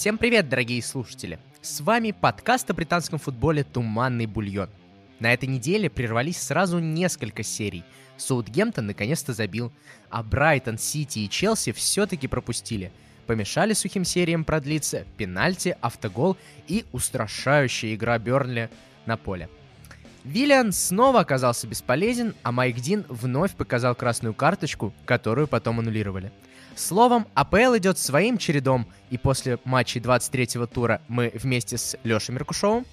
Всем привет, дорогие слушатели! С вами подкаст о британском футболе «Туманный бульон». На этой неделе прервались сразу несколько серий. Саутгемптон наконец-то забил, а Брайтон, Сити и Челси все-таки пропустили. Помешали сухим сериям продлиться пенальти, автогол и устрашающая игра Бернли на поле. Виллиан снова оказался бесполезен, а Майк Дин вновь показал красную карточку, которую потом аннулировали. Словом, АПЛ идет своим чередом, и после матчей 23-го тура мы вместе с Лешей Меркушевым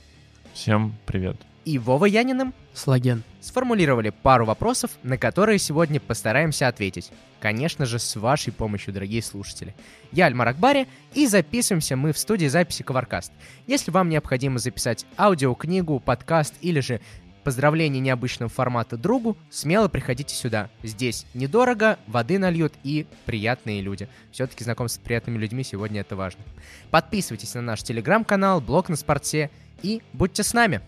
Всем привет. и Вовой Яниным Слаген. сформулировали пару вопросов, на которые сегодня постараемся ответить. Конечно же, с вашей помощью, дорогие слушатели. Я Альмар Акбари, и записываемся мы в студии записи Коваркаст. Если вам необходимо записать аудиокнигу, подкаст или же поздравление необычного формата другу, смело приходите сюда. Здесь недорого, воды нальют и приятные люди. Все-таки знакомство с приятными людьми сегодня это важно. Подписывайтесь на наш телеграм-канал, блог на спорте и будьте с нами.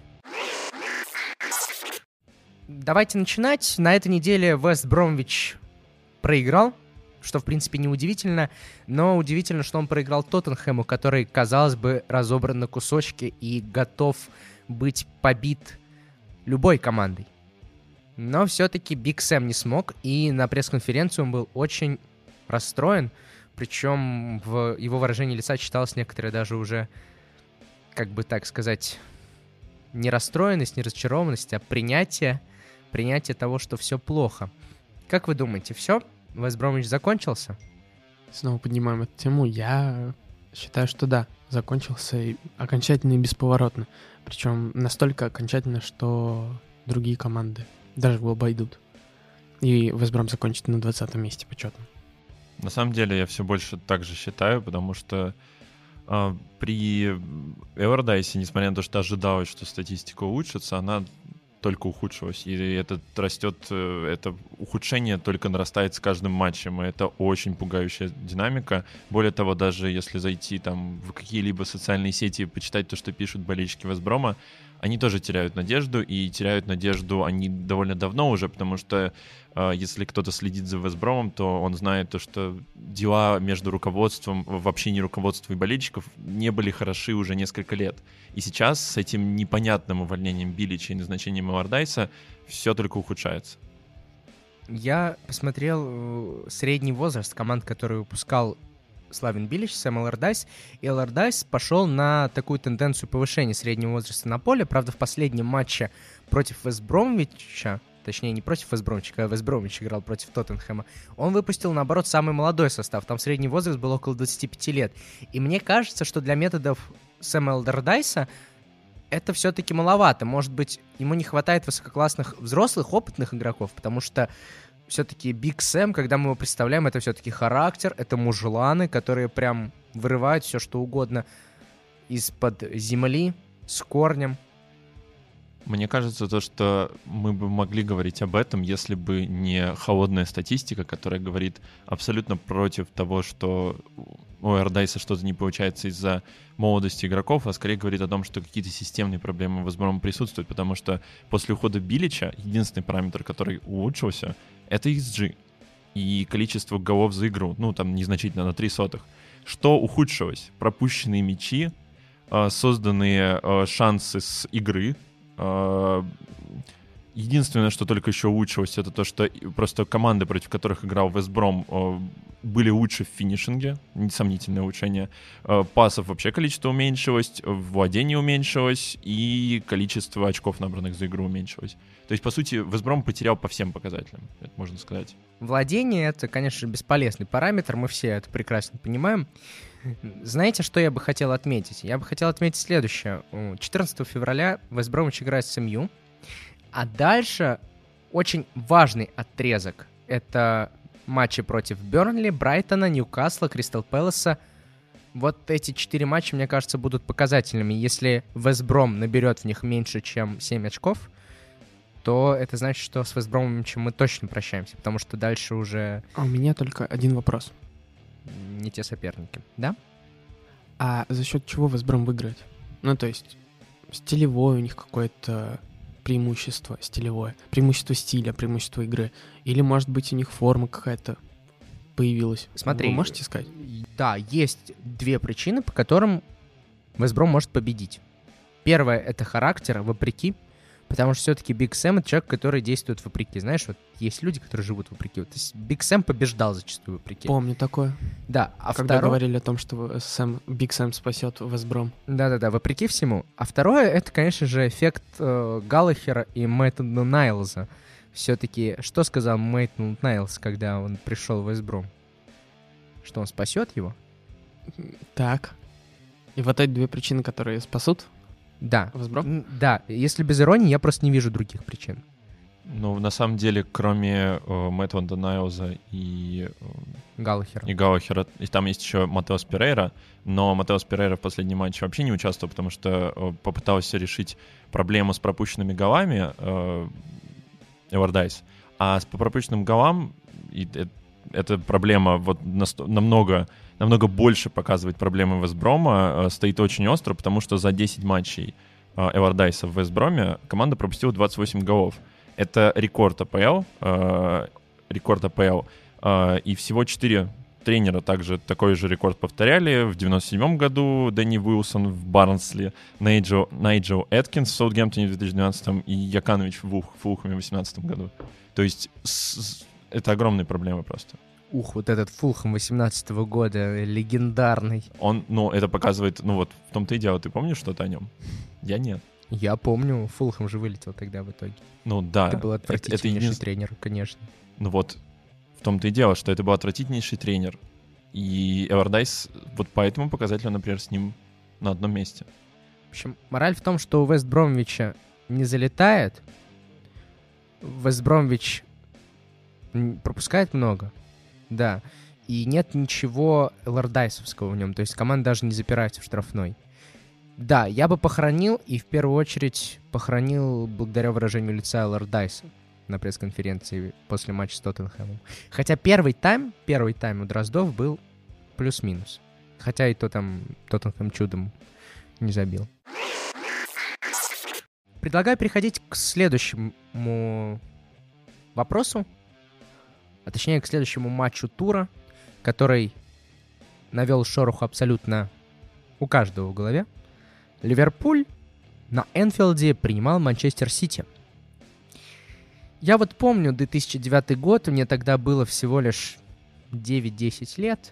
Давайте начинать. На этой неделе Вест Бромвич проиграл, что в принципе неудивительно, но удивительно, что он проиграл Тоттенхэму, который, казалось бы, разобран на кусочки и готов быть побит любой командой. Но все-таки Биг Сэм не смог, и на пресс-конференцию он был очень расстроен, причем в его выражении лица читалось некоторые даже уже, как бы так сказать, не расстроенность, не разочарованность, а принятие, принятие того, что все плохо. Как вы думаете, все? Вестбромвич закончился? Снова поднимаем эту тему. Я считаю, что да, закончился и окончательно и бесповоротно. Причем настолько окончательно, что другие команды даже его обойдут. И Весбром закончит на 20 месте почетно. На самом деле я все больше так же считаю, потому что а, при Эвердайсе, несмотря на то, что ожидалось, что статистика улучшится, она только ухудшилась. И это растет, э, это ухудшение только нарастает с каждым матчем. И это очень пугающая динамика. Более того, даже если зайти там в какие-либо социальные сети и почитать то, что пишут болельщики Весброма, они тоже теряют надежду, и теряют надежду они довольно давно уже, потому что э, если кто-то следит за Весбромом, то он знает то, что дела между руководством, в общении руководства и болельщиков не были хороши уже несколько лет. И сейчас с этим непонятным увольнением Билича и назначением Элардайса все только ухудшается. Я посмотрел э, средний возраст команд, которые выпускал Славин Билич, Сэм Элардайс. И Элардайс пошел на такую тенденцию повышения среднего возраста на поле. Правда, в последнем матче против Вестбромвича, точнее, не против Вестбромвича, когда Вестбромвич играл против Тоттенхэма, он выпустил, наоборот, самый молодой состав. Там средний возраст был около 25 лет. И мне кажется, что для методов Сэма Элардайса это все-таки маловато. Может быть, ему не хватает высококлассных взрослых, опытных игроков, потому что все-таки Биг Сэм, когда мы его представляем, это все-таки характер, это мужланы, которые прям вырывают все, что угодно из-под земли с корнем. Мне кажется, то, что мы бы могли говорить об этом, если бы не холодная статистика, которая говорит абсолютно против того, что у Эрдайса что-то не получается из-за молодости игроков, а скорее говорит о том, что какие-то системные проблемы, возможно, присутствуют, потому что после ухода Билича единственный параметр, который улучшился, это XG и количество голов за игру, ну, там незначительно на 3 сотых. Что ухудшилось? Пропущенные мячи, э, созданные э, шансы с игры. Э, Единственное, что только еще улучшилось, это то, что просто команды, против которых играл Вестбром, были лучше в финишинге, несомнительное улучшение. Пасов вообще количество уменьшилось, владение уменьшилось, и количество очков, набранных за игру, уменьшилось. То есть, по сути, Весбром потерял по всем показателям, это можно сказать. Владение — это, конечно, бесполезный параметр, мы все это прекрасно понимаем. Знаете, что я бы хотел отметить? Я бы хотел отметить следующее. 14 февраля Вестбромыч играет с МЮ, а дальше очень важный отрезок. Это матчи против Бернли, Брайтона, Ньюкасла, Кристал Пэласа. Вот эти четыре матча, мне кажется, будут показательными. Если Вестбром наберет в них меньше, чем 7 очков, то это значит, что с Вестбромом мы точно прощаемся, потому что дальше уже А у меня только один вопрос. Не те соперники, да? А за счет чего Весбром выиграет? Ну, то есть, стилевое у них какое-то преимущество стилевое, преимущество стиля, преимущество игры. Или, может быть, у них форма какая-то появилась? Смотри. Вы можете сказать? Да, есть две причины, по которым Весбром может победить. Первое — это характер, вопреки. Потому что все-таки Биг Сэм — это человек, который действует вопреки. Знаешь, вот есть люди, которые живут вопреки. Вот, то есть Биг Сэм побеждал зачастую вопреки. Помню такое. Да, а когда второе... говорили о том, что Сэм, Биг Сэм спасет Весбром. Да-да-да, вопреки всему. А второе — это, конечно же, эффект э, Галлахера и Мейтленда-Найлза. Все-таки, что сказал Мейтленд-Найлз, когда он пришел в Весбром? Что он спасет его? Так. И вот эти две причины, которые спасут Да. Весбром? М, Да, если без иронии, я просто не вижу других причин. Ну, на самом деле, кроме э, Мэтта Ван Данайлза и, э, Галлахера. и Гаухера, и там есть еще Матеос Перейра, но Матеос Перейра в последнем матче вообще не участвовал, потому что э, попытался решить проблему с пропущенными голами э, Эвардайс. А с по пропущенным голам и, э, эта проблема вот насто- намного, намного больше показывает проблемы Вестброма, э, стоит очень остро, потому что за 10 матчей э, Эвардайса в Вестброме команда пропустила 28 голов. Это рекорд АПЛ, э, рекорд АПЛ. И всего 4 тренера также такой же рекорд повторяли. В 97 году Дэнни Уилсон в Барнсли, Найджел, Найджел Эткинс в Саутгемптоне в 2012 и Яканович в Фулхэме в 2018 году. То есть с- с- это огромные проблемы просто. Ух, вот этот Фулхэм 18 года, легендарный. Он, ну, это показывает, ну вот, в том-то и дело, ты помнишь что-то о нем? Я нет. Я помню, Фулхэм же вылетел тогда в итоге. Ну да, это был это, это отвратительнейший единственное- тренер, конечно. Ну вот, в том-то и дело, что это был отвратительнейший тренер. И Эвардайс, вот по этому показателю, например, с ним на одном месте. В общем, мораль в том, что у Вест Бромвича не залетает. Вест Бромвич пропускает много, да. И нет ничего лордайсовского в нем. То есть команда даже не запирается в штрафной. Да, я бы похоронил, и в первую очередь похоронил благодаря выражению лица Лордайса на пресс-конференции после матча с Тоттенхэмом. Хотя первый тайм, первый тайм у Дроздов был плюс-минус. Хотя и то там Тоттенхэм чудом не забил. Предлагаю переходить к следующему вопросу, а точнее к следующему матчу тура, который навел шороху абсолютно у каждого в голове. Ливерпуль на Энфилде принимал Манчестер Сити. Я вот помню 2009 год, мне тогда было всего лишь 9-10 лет.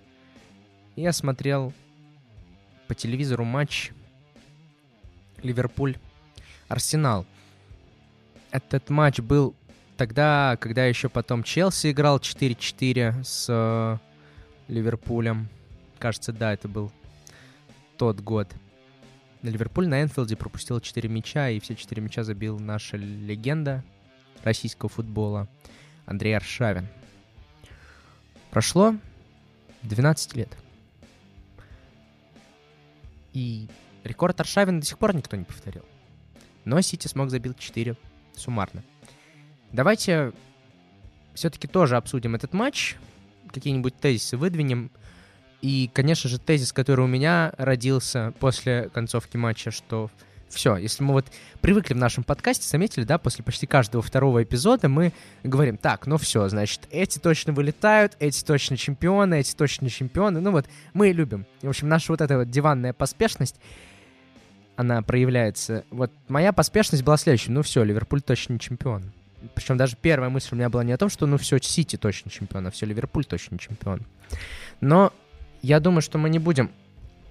и Я смотрел по телевизору матч Ливерпуль-Арсенал. Этот матч был тогда, когда еще потом Челси играл 4-4 с э, Ливерпулем. Кажется, да, это был тот год. Ливерпуль на Энфилде пропустил 4 мяча, и все 4 мяча забил наша легенда российского футбола Андрей Аршавин. Прошло 12 лет. И рекорд Аршавина до сих пор никто не повторил. Но Сити смог забить 4 суммарно. Давайте все-таки тоже обсудим этот матч, какие-нибудь тезисы выдвинем. И, конечно же, тезис, который у меня родился после концовки матча, что все, если мы вот привыкли в нашем подкасте, заметили, да, после почти каждого второго эпизода мы говорим, так, ну все, значит, эти точно вылетают, эти точно чемпионы, эти точно чемпионы, ну вот, мы любим. В общем, наша вот эта вот диванная поспешность, она проявляется. Вот моя поспешность была следующей, ну все, Ливерпуль точно не чемпион. Причем даже первая мысль у меня была не о том, что ну все, Сити точно чемпион, а все, Ливерпуль точно чемпион. Но я думаю, что мы не будем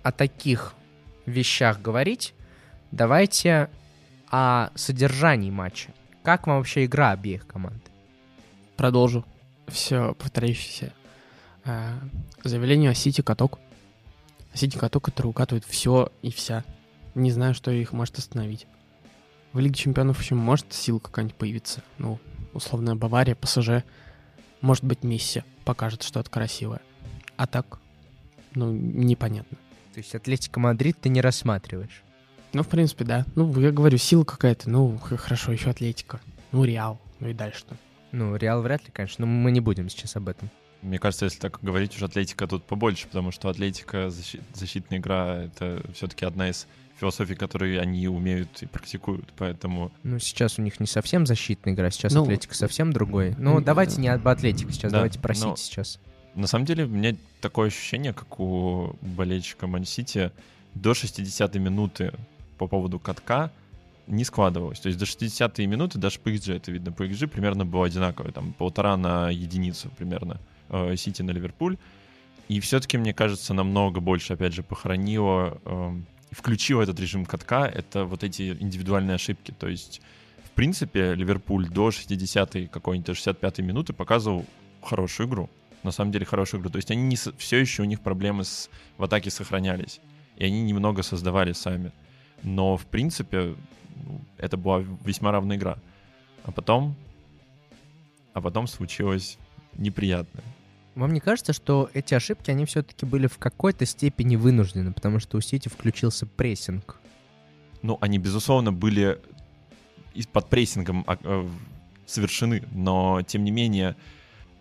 о таких вещах говорить. Давайте о содержании матча. Как вам вообще игра обеих команд? Продолжу. Все повторяющееся. А, заявление о Сити каток. Сити каток, который укатывает все и вся. Не знаю, что их может остановить. В Лиге Чемпионов еще может сила какая-нибудь появиться. Ну, условная Бавария, ПСЖ. Может быть, Месси покажет что-то красивое. А так, ну, непонятно. То есть Атлетика Мадрид ты не рассматриваешь? Ну, в принципе, да. Ну, я говорю, сила какая-то. Ну, хорошо, еще Атлетика. Ну, Реал. Ну и дальше-то. Ну, Реал вряд ли, конечно, но мы не будем сейчас об этом. Мне кажется, если так говорить, уж Атлетика тут побольше, потому что Атлетика, защи- защитная игра, это все-таки одна из философий, которые они умеют и практикуют, поэтому... Ну, сейчас у них не совсем защитная игра, сейчас Ну, Атлетика совсем другой. Ну, давайте да. не об Атлетике сейчас, Да, давайте про но- сейчас. На самом деле, у меня такое ощущение, как у болельщика Ман-Сити, до 60-й минуты по поводу катка не складывалось. То есть до 60-й минуты даже по XG это видно. По XG примерно было одинаково. Там полтора на единицу примерно э, Сити на Ливерпуль. И все-таки, мне кажется, намного больше, опять же, похоронило включило этот режим катка, это вот эти индивидуальные ошибки. То есть, в принципе, Ливерпуль до 60-й, какой-нибудь 65-й минуты показывал хорошую игру. На самом деле хорошую игру. То есть они не, все еще у них проблемы с, в атаке сохранялись. И они немного создавали сами. Но, в принципе, ну, это была весьма равная игра. А потом... А потом случилось неприятное. Вам не кажется, что эти ошибки, они все-таки были в какой-то степени вынуждены, потому что у Сити включился прессинг? Ну, они, безусловно, были под прессингом а, э, совершены, но, тем не менее,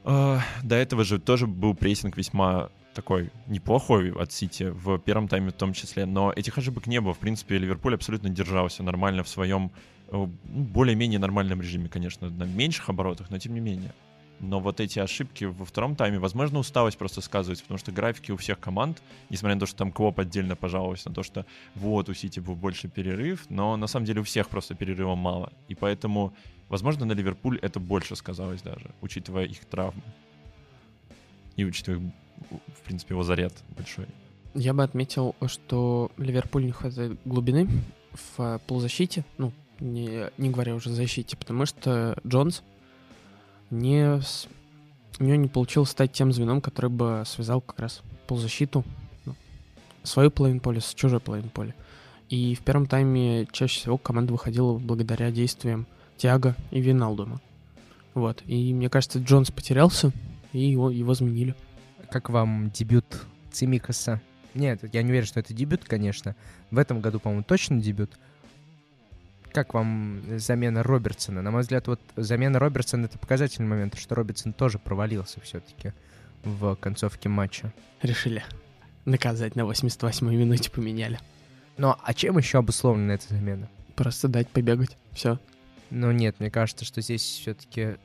э, до этого же тоже был прессинг весьма такой неплохой от Сити в первом тайме в том числе, но этих ошибок не было. В принципе, Ливерпуль абсолютно держался нормально в своем э, ну, более-менее нормальном режиме, конечно, на меньших оборотах, но тем не менее. Но вот эти ошибки во втором тайме, возможно, усталость просто сказывается, потому что графики у всех команд, несмотря на то, что там Клоп отдельно пожаловался на то, что вот у Сити был больше перерыв, но на самом деле у всех просто перерыва мало. И поэтому, возможно, на Ливерпуль это больше сказалось даже, учитывая их травмы. И учитывая, в принципе, его заряд большой. Я бы отметил, что Ливерпуль не хватает глубины в полузащите, ну, не, не говоря уже о защите, потому что Джонс не, у него не получилось стать тем звеном, который бы связал как раз полузащиту, ну, свою половину поля с чужой половиной поля. И в первом тайме чаще всего команда выходила благодаря действиям Тиаго и Виналдума. Вот. И мне кажется, Джонс потерялся, и его, его заменили. Как вам дебют Цимикаса? Нет, я не уверен, что это дебют, конечно. В этом году, по-моему, точно дебют. Как вам замена Робертсона? На мой взгляд, вот замена Робертсона — это показательный момент, что Робертсон тоже провалился все-таки в концовке матча. Решили наказать на 88-й минуте поменяли. Ну, а чем еще обусловлена эта замена? Просто дать побегать, все. Ну нет, мне кажется, что здесь все-таки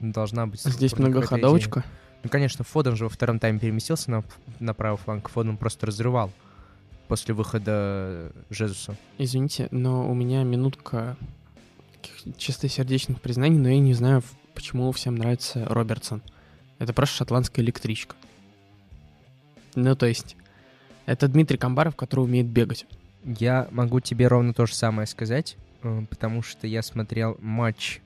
должна быть... Здесь многоходовочка? Ну, конечно, Фоден же во втором тайме переместился на, на правый фланг. Фоден просто разрывал после выхода Жезуса. Извините, но у меня минутка чистосердечных признаний, но я не знаю, почему всем нравится Робертсон. Это просто шотландская электричка. Ну, то есть, это Дмитрий Камбаров, который умеет бегать. Я могу тебе ровно то же самое сказать, э, потому что я смотрел матч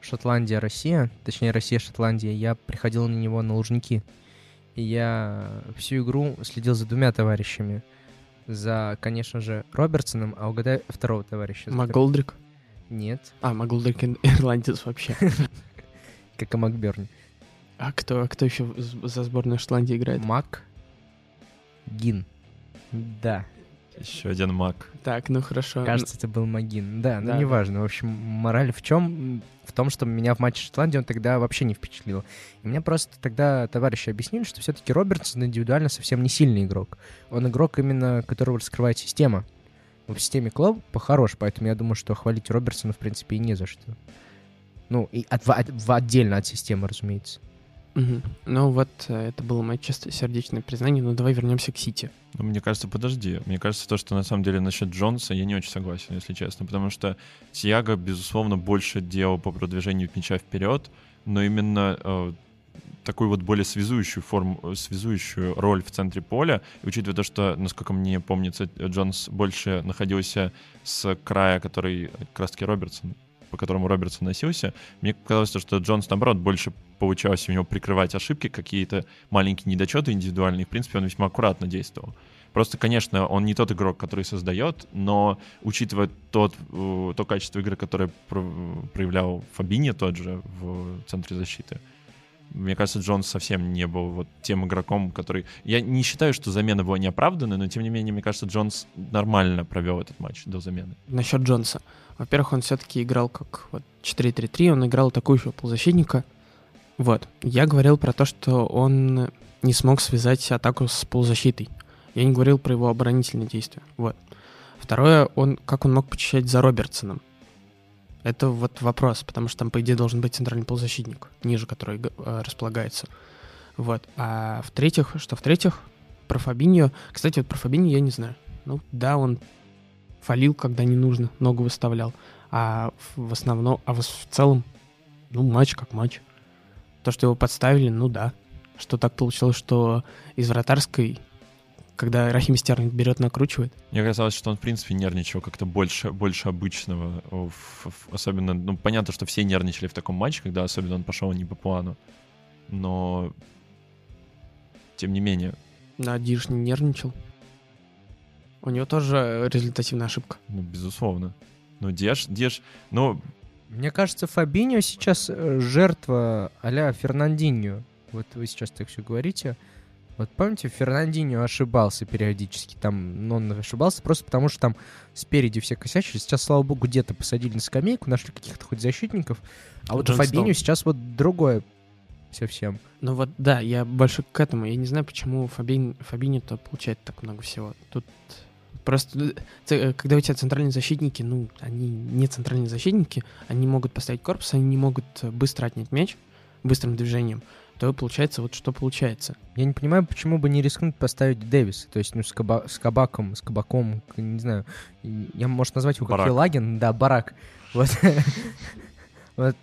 Шотландия-Россия, точнее Россия-Шотландия, я приходил на него на Лужники. И я всю игру следил за двумя товарищами — за, конечно же, Робертсоном, а угадай второго товарища. МакГолдрик? Нет. А, МакГолдрик ирландец вообще. Как и Макберни. А кто, кто еще за сборную Шотландии играет? Мак Гин. Да. Еще один маг. Так, ну хорошо. Кажется, это был Магин. Да, ну да, неважно. В общем, мораль в чем? В том, что меня в матче Шотландии он тогда вообще не впечатлил. И мне просто тогда товарищи объяснили, что все-таки Робертсон индивидуально совсем не сильный игрок. Он игрок именно, которого раскрывает система. В системе Клоп похорош, поэтому я думаю, что хвалить Робертсона, в принципе, и не за что. Ну, и от, от, отдельно от системы, разумеется. Ну вот, э, это было мое чисто сердечное признание, но давай вернемся к Сити. Ну, мне кажется, подожди. Мне кажется, то, что на самом деле насчет Джонса я не очень согласен, если честно, потому что Тиаго, безусловно, больше делал по продвижению мяча вперед, но именно э, такую вот более связующую форму, связующую роль в центре поля. И учитывая то, что, насколько мне помнится, Джонс больше находился с края, который как раз-таки Робертсон по которому Робертсон носился, мне казалось, что Джонс, наоборот, больше получалось у него прикрывать ошибки, какие-то маленькие недочеты индивидуальные. В принципе, он весьма аккуратно действовал. Просто, конечно, он не тот игрок, который создает, но учитывая тот, э, то качество игры, которое проявлял Фабини тот же в центре защиты, мне кажется, Джонс совсем не был вот тем игроком, который... Я не считаю, что замена была неоправданной, но тем не менее, мне кажется, Джонс нормально провел этот матч до замены. Насчет Джонса. Во-первых, он все-таки играл как вот 4-3-3, он играл атакующего полузащитника. Вот. Я говорил про то, что он не смог связать атаку с полузащитой. Я не говорил про его оборонительные действия. Вот. Второе, он, как он мог почищать за Робертсоном? Это вот вопрос, потому что там, по идее, должен быть центральный полузащитник, ниже который э, располагается. Вот. А в-третьих, что в-третьих, про Фабиньо... Кстати, вот про Фабиньо я не знаю. Ну, да, он фалил, когда не нужно, ногу выставлял. А в основном, а в целом, ну, матч как матч. То, что его подставили, ну да. Что так получилось, что из вратарской, когда Рахим Стерлинг берет, накручивает. Мне казалось, что он, в принципе, нервничал как-то больше, больше обычного. Особенно, ну, понятно, что все нервничали в таком матче, когда особенно он пошел не по плану. Но, тем не менее... Да, Диш не нервничал. У него тоже результативная ошибка. Ну, безусловно. Ну, Деш, Деш, ну... Мне кажется, Фабиньо сейчас э, жертва а-ля Фернандинho. Вот вы сейчас так все говорите. Вот помните, Фернандинho ошибался периодически. Там, ну, он ошибался просто потому, что там спереди все косячили. Сейчас, слава богу, где-то посадили на скамейку, нашли каких-то хоть защитников. А вот Джон Фабиньо сейчас вот другое совсем. Ну вот, да, я больше к этому. Я не знаю, почему Фабин, Фабиньо-то получает так много всего. Тут Просто э, когда у тебя центральные защитники, ну, они не центральные защитники, они могут поставить корпус, они не могут быстро отнять мяч быстрым движением, то получается вот что получается. Я не понимаю, почему бы не рискнуть поставить Дэвиса, то есть ну, с, каба с кабаком, с кабаком, не знаю, я, может, назвать его как Елагин, да, Барак. Вот. вот.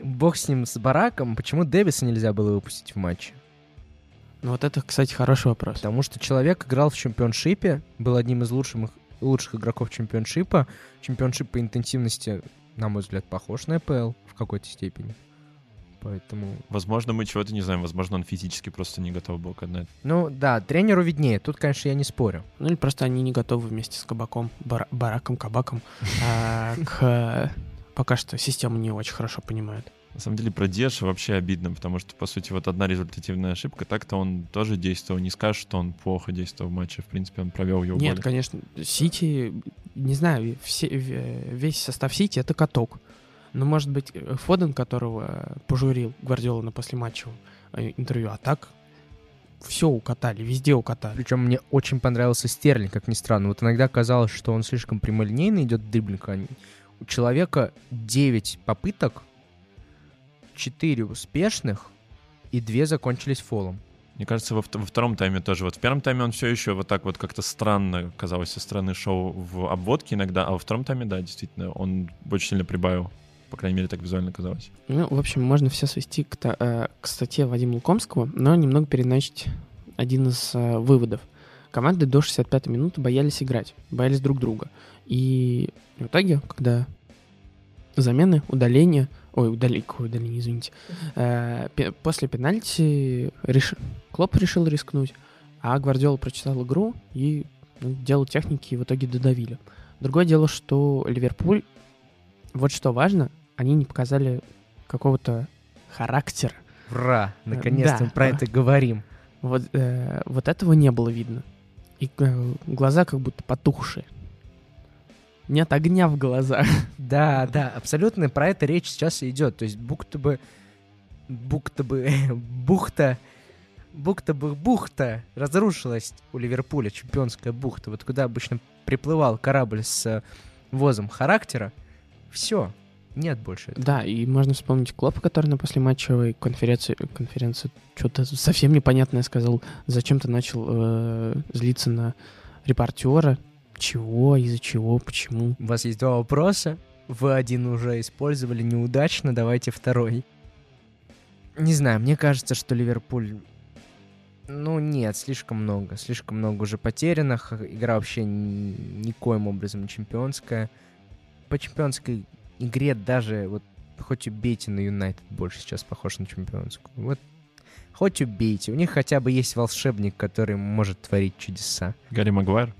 Бог с ним, с Бараком, почему Дэвиса нельзя было выпустить в матче? Ну вот это, кстати, хороший вопрос. Потому что человек играл в чемпионшипе, был одним из лучших, лучших игроков чемпионшипа. Чемпионшип по интенсивности, на мой взгляд, похож на ПЛ в какой-то степени. Поэтому... Возможно, мы чего-то не знаем. Возможно, он физически просто не готов был к одной. Ну да, тренеру виднее. Тут, конечно, я не спорю. Ну или просто они не готовы вместе с Кабаком, бар Бараком, Кабаком а, к... Пока что систему не очень хорошо понимают. На самом деле про Деша вообще обидно, потому что, по сути, вот одна результативная ошибка, так-то он тоже действовал. Не скажешь, что он плохо действовал в матче. В принципе, он провел его Нет, более. конечно. Сити, не знаю, все, весь состав Сити — это каток. Но, может быть, Фоден, которого пожурил Гвардиола на послематчевом э, интервью, а так все укатали, везде укатали. Причем мне очень понравился Стерлинг, как ни странно. Вот иногда казалось, что он слишком прямолинейно идет в дриблинг. А у человека 9 попыток 4 успешных, и 2 закончились фолом. Мне кажется, во, во втором тайме тоже. Вот в первом тайме он все еще вот так вот как-то странно казалось со стороны шоу в обводке иногда, а во втором тайме, да, действительно, он очень сильно прибавил. По крайней мере, так визуально казалось. Ну, в общем, можно все свести к, э, к статье Вадима Лукомского, но немного переначить один из э, выводов. Команды до 65-й минуты боялись играть, боялись друг друга. И в итоге, когда замены, удаления, ой, удали, удаление, извините, э, после пенальти реш... Клоп решил рискнуть, а Гвардиола прочитал игру и ну, делал техники и в итоге додавили. Другое дело, что Ливерпуль, вот что важно, они не показали какого-то характера. Ура! Наконец-то да. мы про это говорим. Вот, э, вот этого не было видно. И э, глаза как будто потухшие. Нет огня в глазах. Да, да, абсолютно про это речь сейчас и идет. То есть будто бы... Будто бы... Бухта... Будто бы бухта разрушилась у Ливерпуля, чемпионская бухта. Вот куда обычно приплывал корабль с возом характера. Все, нет больше этого. Да, и можно вспомнить Клопа, который на послематчевой конференции, конференции что-то совсем непонятное сказал. Зачем-то начал э, злиться на репортера, чего, из-за чего, почему? У вас есть два вопроса. Вы один уже использовали неудачно, давайте второй. Не знаю, мне кажется, что Ливерпуль... Ну нет, слишком много. Слишком много уже потерянных. Игра вообще никоим образом не чемпионская. По чемпионской игре даже вот хоть убейте на Юнайтед больше сейчас похож на чемпионскую. Вот хоть убейте. У них хотя бы есть волшебник, который может творить чудеса. Гарри Магуайр?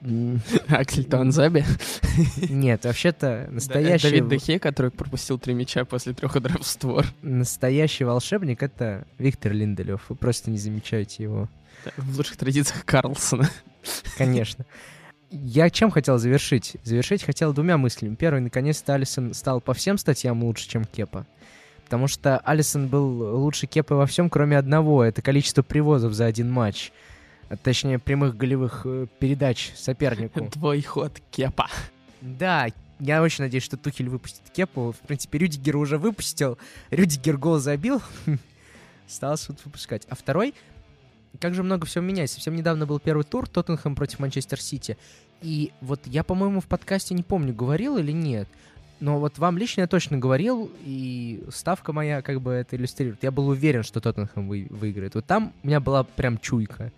Аксель Танзаби? Нет, вообще-то настоящий... Давид Дехе, который пропустил три мяча после трех ударов в створ. Настоящий волшебник — это Виктор Линделев. Вы просто не замечаете его. В лучших традициях Карлсона. Конечно. Я чем хотел завершить? Завершить хотел двумя мыслями. Первый, наконец-то Алисон стал по всем статьям лучше, чем Кепа. Потому что Алисон был лучше Кепа во всем, кроме одного. Это количество привозов за один матч. Точнее, прямых голевых э, передач сопернику. Твой ход Кепа. Да, я очень надеюсь, что Тухель выпустит Кепу. В принципе, Рюдигер уже выпустил. Рюдигер гол забил. Осталось вот выпускать. А второй, как же много всего меняется. Совсем недавно был первый тур Тоттенхэм против Манчестер Сити. И вот я, по-моему, в подкасте не помню, говорил или нет, но вот вам лично я точно говорил, и ставка моя как бы это иллюстрирует. Я был уверен, что Тоттенхэм вы, выиграет. Вот там у меня была прям чуйка.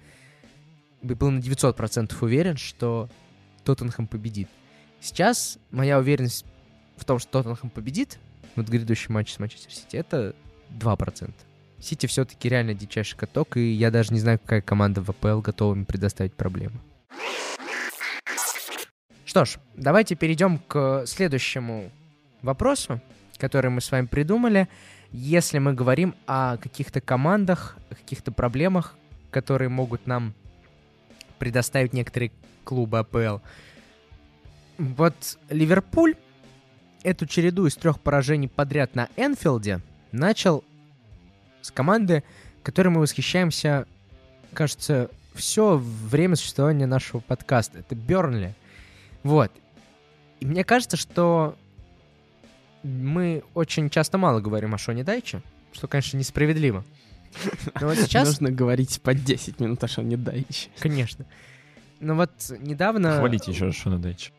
Был на 900% уверен, что Тоттенхэм победит. Сейчас моя уверенность в том, что Тоттенхэм победит, вот грядущий матч с Манчестер Сити, это 2%. Сити все-таки реально дичайший каток, и я даже не знаю, какая команда в АПЛ готова им предоставить проблемы. Что ж, давайте перейдем к следующему вопросу, который мы с вами придумали. Если мы говорим о каких-то командах, о каких-то проблемах, которые могут нам предоставить некоторые клубы АПЛ. Вот Ливерпуль эту череду из трех поражений подряд на Энфилде начал с команды, которой мы восхищаемся, кажется, все время существования нашего подкаста. Это Бернли. Вот. И мне кажется, что мы очень часто мало говорим о Шоне Дайче, что, конечно, несправедливо. Но вот сейчас... Нужно говорить по 10 минут о Шоне Дайче. Конечно. Но вот недавно... Хвалите еще Шона Дайча.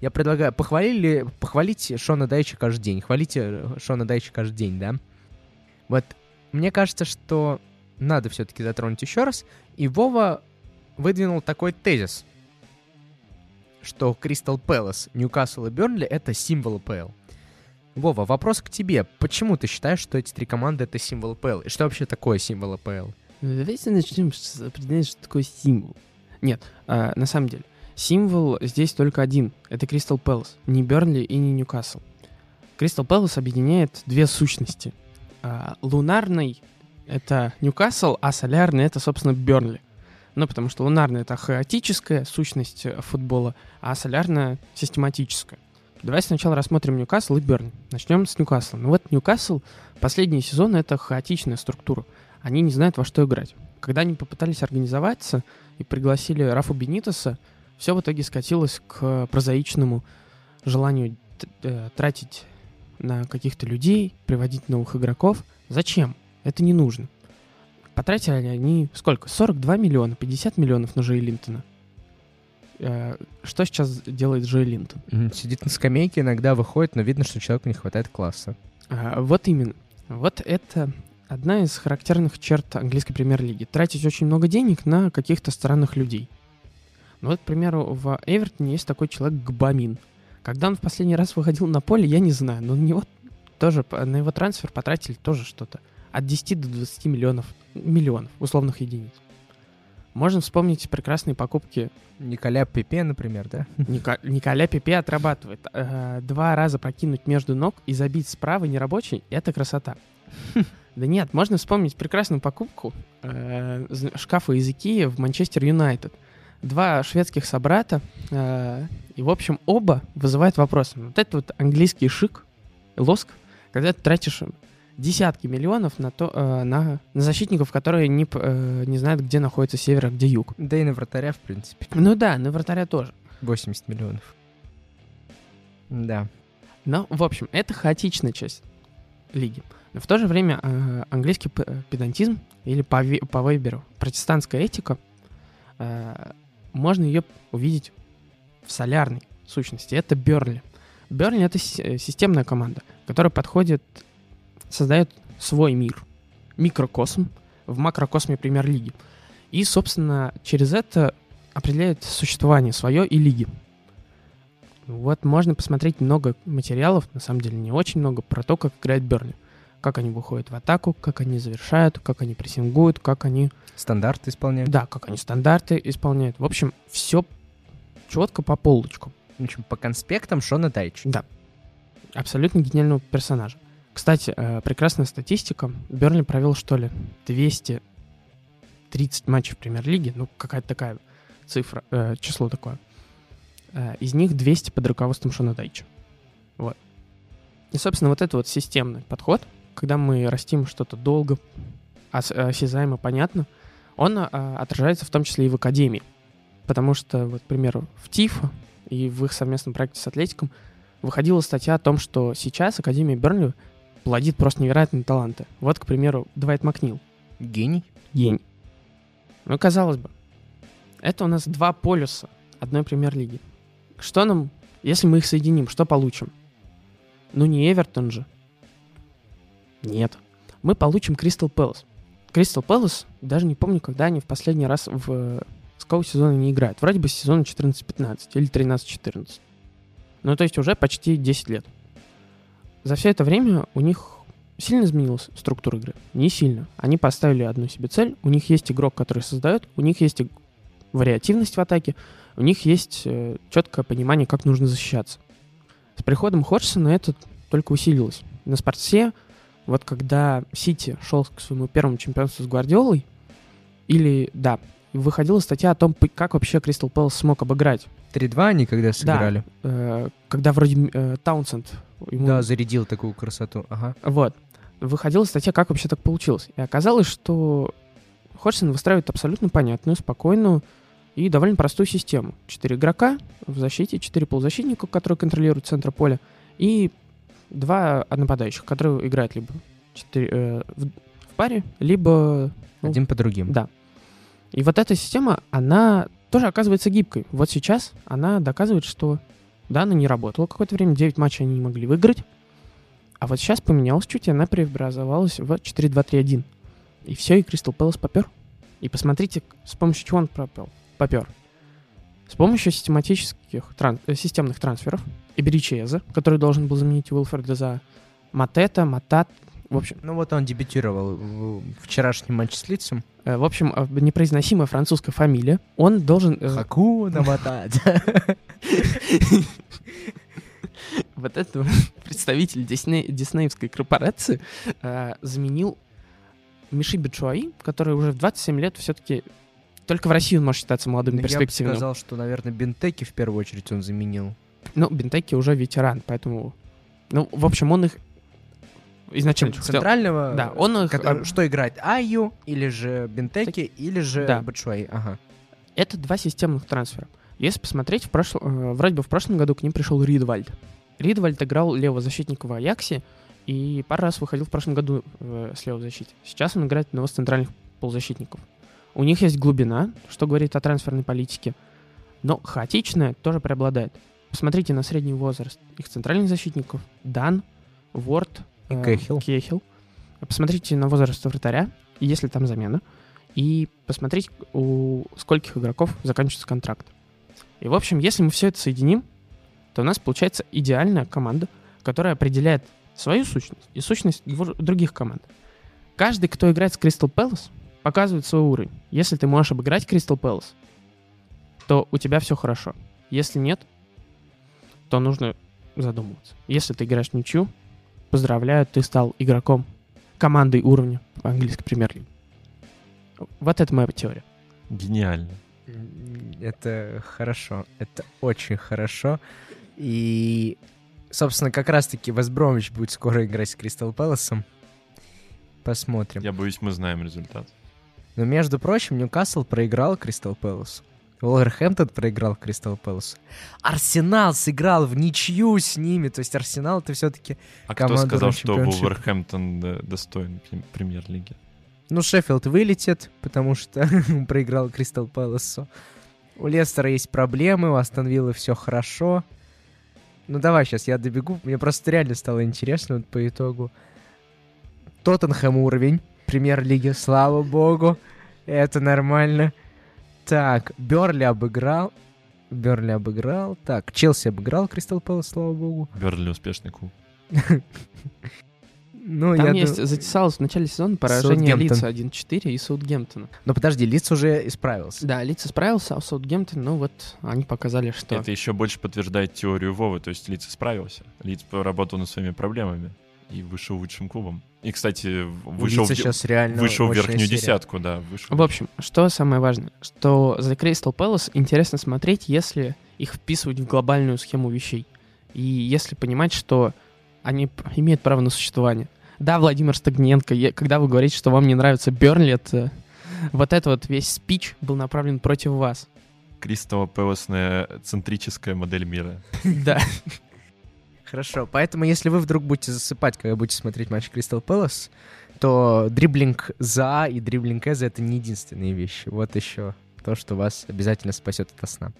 Я предлагаю, похвалили, похвалите Шона Дайча каждый день. Хвалите Шона Дайча каждый день, да? Вот мне кажется, что надо все-таки затронуть еще раз. И Вова выдвинул такой тезис, что Кристал Пэлас, Ньюкасл и Бернли — это символы ПЛ. Вова, вопрос к тебе. Почему ты считаешь, что эти три команды — это символы ПЛ? И что вообще такое символы ПЛ? Давайте начнем с определения, что такое символ. Нет, а, на самом деле, символ здесь только один. Это Кристал Пэлас. Не Бернли и не Ньюкасл. Кристал Пэлас объединяет две сущности — а, лунарный — это Ньюкасл, а солярный — это, собственно, Бернли. Ну, потому что лунарный — это хаотическая сущность э, футбола, а солярная — систематическая. Давай сначала рассмотрим Ньюкасл и Берн. Начнем с Ньюкасла. Ну вот Ньюкасл последние сезоны — это хаотичная структура. Они не знают, во что играть. Когда они попытались организоваться и пригласили Рафу Бенитоса, все в итоге скатилось к прозаичному желанию э, тратить на каких-то людей, приводить новых игроков. Зачем? Это не нужно. Потратили они сколько? 42 миллиона, 50 миллионов на Джей Линтона. Э, что сейчас делает Джей Линтон? Сидит на скамейке, иногда выходит, но видно, что человеку не хватает класса. А, вот именно. Вот это одна из характерных черт английской премьер-лиги. Тратить очень много денег на каких-то странных людей. Ну вот, к примеру, в Эвертоне есть такой человек Гбамин — когда он в последний раз выходил на поле, я не знаю, но на него тоже, на его трансфер потратили тоже что-то. От 10 до 20 миллионов, миллионов условных единиц. Можно вспомнить прекрасные покупки. Николя Пепе, например, да? Ника... Николя Пепе отрабатывает. Э, два раза прокинуть между ног и забить справа нерабочий — это красота. Да нет, можно вспомнить прекрасную покупку э, шкафа из Икеи в Манчестер Юнайтед два шведских собрата, э, и, в общем, оба вызывают вопрос. Вот это вот английский шик, лоск, когда ты тратишь десятки миллионов на, то, э, на, на защитников, которые не, э, не знают, где находится север, а где юг. Да и на вратаря, в принципе. Ну да, на вратаря тоже. 80 миллионов. Да. Но, в общем, это хаотичная часть лиги. Но в то же время э, английский педантизм или по, по Вейберу протестантская этика э, можно ее увидеть в солярной сущности. Это Берли. Берли — это э, системная команда, которая подходит, создает свой мир, микрокосм в макрокосме премьер-лиги. И, собственно, через это определяет существование свое и лиги. Вот можно посмотреть много материалов, на самом деле не очень много, про то, как играет Берли как они выходят в атаку, как они завершают, как они прессингуют, как они... Стандарты исполняют. Да, как они стандарты исполняют. В общем, все четко по полочку. В общем, по конспектам Шона Дайч. Да. Абсолютно гениального персонажа. Кстати, э, прекрасная статистика. Берли провел, что ли, 230 матчей в премьер-лиге. Ну, какая-то такая цифра, э, число такое. Э, из них 200 под руководством Шона Дайча. Вот. И, собственно, вот это вот системный подход — когда мы растим что-то долго, осязаемо, понятно, он а, отражается в том числе и в академии. Потому что, вот, к примеру, в ТИФа и в их совместном проекте с Атлетиком выходила статья о том, что сейчас Академия Бернли плодит просто невероятные таланты. Вот, к примеру, Двайт Макнил. Гений. Гений. Ну, казалось бы, это у нас два полюса одной премьер-лиги. Что нам, если мы их соединим, что получим? Ну, не Эвертон же. Нет. Мы получим Кристал Пэлас. Кристал Пэлас, даже не помню, когда они в последний раз в с какого сезона не играют. Вроде бы с сезона 14-15 или 13-14. Ну, то есть уже почти 10 лет. За все это время у них сильно изменилась структура игры? Не сильно. Они поставили одну себе цель. У них есть игрок, который создает. У них есть вариативность в атаке. У них есть э, четкое понимание, как нужно защищаться. С приходом Ходжсона это только усилилось. На спорте, вот когда Сити шел к своему первому чемпионству с Гвардиолой, или, да, выходила статья о том, как вообще Кристал Пэлас смог обыграть. 3-2 они когда сыграли? Да, э, когда вроде э, Таунсенд ему... Да, зарядил такую красоту, ага. Вот. Выходила статья, как вообще так получилось. И оказалось, что Ходжсон выстраивает абсолютно понятную, спокойную и довольно простую систему. Четыре игрока в защите, четыре полузащитника, которые контролируют центр поля, и два нападающих, которые играют либо 4, э, в, в паре, либо... Ну, Один по другим. Да. И вот эта система, она тоже оказывается гибкой. Вот сейчас она доказывает, что да, она не работала какое-то время, 9 матчей они не могли выиграть. А вот сейчас поменялось чуть, и она преобразовалась в 4-2-3-1. И все, и Кристал Пэлас попер. И посмотрите, с помощью чего он пропел, попер. С помощью систематических тран- э, системных трансферов Иберичеза, который должен был заменить Уилфорда за Матета, Матат, в общем... Ну вот он дебютировал в вчерашнем матче с Лицем. Э, в общем, э, непроизносимая французская фамилия. Он должен... Э, Хаку намотать. Вот этот представитель диснеевской корпорации заменил Миши Бечуаи, который уже в 27 лет все-таки только в России он может считаться молодым перспективным. Я бы сказал, что, наверное, Бентеки в первую очередь он заменил. Ну, Бентеки уже ветеран, поэтому... Ну, в общем, он их изначально центрального. Да, он который, что играет Айю или же Бентеки или же да. Бачуай. Ага. Это два системных трансфера. Если посмотреть, в прошлом, э, вроде бы в прошлом году к ним пришел Ридвальд. Ридвальд играл левого защитника в Аяксе и пару раз выходил в прошлом году э, с левой защиты. Сейчас он играет одного из центральных полузащитников. У них есть глубина, что говорит о трансферной политике, но хаотичная тоже преобладает. Посмотрите на средний возраст их центральных защитников. Дан, Ворд, и Кехил. Кехил. Посмотрите на возраст вратаря, если там замена, и посмотреть, у скольких игроков заканчивается контракт. И, в общем, если мы все это соединим, то у нас получается идеальная команда, которая определяет свою сущность и сущность других команд. Каждый, кто играет с Crystal Palace, показывает свой уровень. Если ты можешь обыграть Crystal Palace, то у тебя все хорошо. Если нет, то нужно задумываться. Если ты играешь в ничью, Поздравляю, ты стал игроком командой уровня в английской премьер-лиге. Вот это моя теория. Гениально. Это хорошо. Это очень хорошо. И, собственно, как раз-таки Вестбромвич будет скоро играть с Кристал Пэласом. Посмотрим. Я боюсь, мы знаем результат. Но, между прочим, Ньюкасл проиграл Кристал Пэласу. Уолверхэмптон проиграл Кристал Пэлас. Арсенал сыграл в ничью с ними. То есть Арсенал это все-таки А кто сказал, что Уолверхэмптон достоин премьер-лиги? Ну, Шеффилд вылетит, потому что проиграл Кристал Пэласу. У Лестера есть проблемы, у Астон Виллы все хорошо. Ну давай сейчас я добегу. Мне просто реально стало интересно вот по итогу. Тоттенхэм уровень премьер-лиги, слава богу. Это нормально. Так, Берли обыграл. Берли обыграл. Так, Челси обыграл Кристал Пэлас, слава богу. Берли успешный клуб. Ну, Там я есть, ду... затесалось в начале сезона поражение Лица 1-4 и Саутгемптона. Но подожди, Лиц уже исправился. Да, Лиц исправился, а Саутгемптон, ну вот, они показали, что... Это еще больше подтверждает теорию Вовы, то есть Лиц справился. Лиц поработал над своими проблемами и вышел лучшим клубом. И, кстати, вышел, в, сейчас реально вышел в верхнюю серия. десятку, да. Вышел. В общем, что самое важное, что за Crystal Palace интересно смотреть, если их вписывать в глобальную схему вещей. И если понимать, что они имеют право на существование. Да, Владимир Стагненко, когда вы говорите, что вам не нравится Бернли, это вот это вот весь спич был направлен против вас. Кристалл Пэласная центрическая модель мира. Да. Хорошо, поэтому если вы вдруг будете засыпать, когда будете смотреть матч Кристал Пэлас, то дриблинг за и дриблинг за это не единственные вещи. Вот еще то, что вас обязательно спасет от сна.